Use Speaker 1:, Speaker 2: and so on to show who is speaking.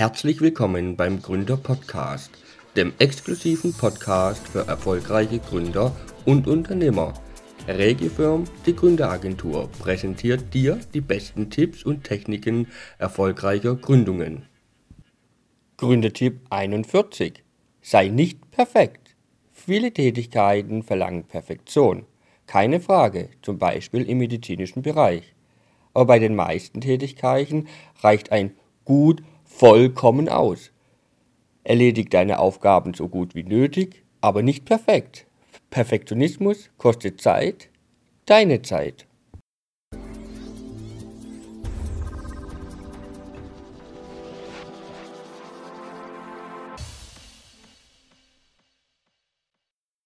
Speaker 1: Herzlich willkommen beim Gründer Podcast, dem exklusiven Podcast für erfolgreiche Gründer und Unternehmer. Regifirm, die Gründeragentur, präsentiert dir die besten Tipps und Techniken erfolgreicher Gründungen. Gründertipp 41. Sei nicht perfekt. Viele Tätigkeiten verlangen Perfektion. Keine Frage, zum Beispiel im medizinischen Bereich. Aber bei den meisten Tätigkeiten reicht ein gut vollkommen aus. Erledigt deine Aufgaben so gut wie nötig, aber nicht perfekt. Perfektionismus kostet Zeit, deine Zeit.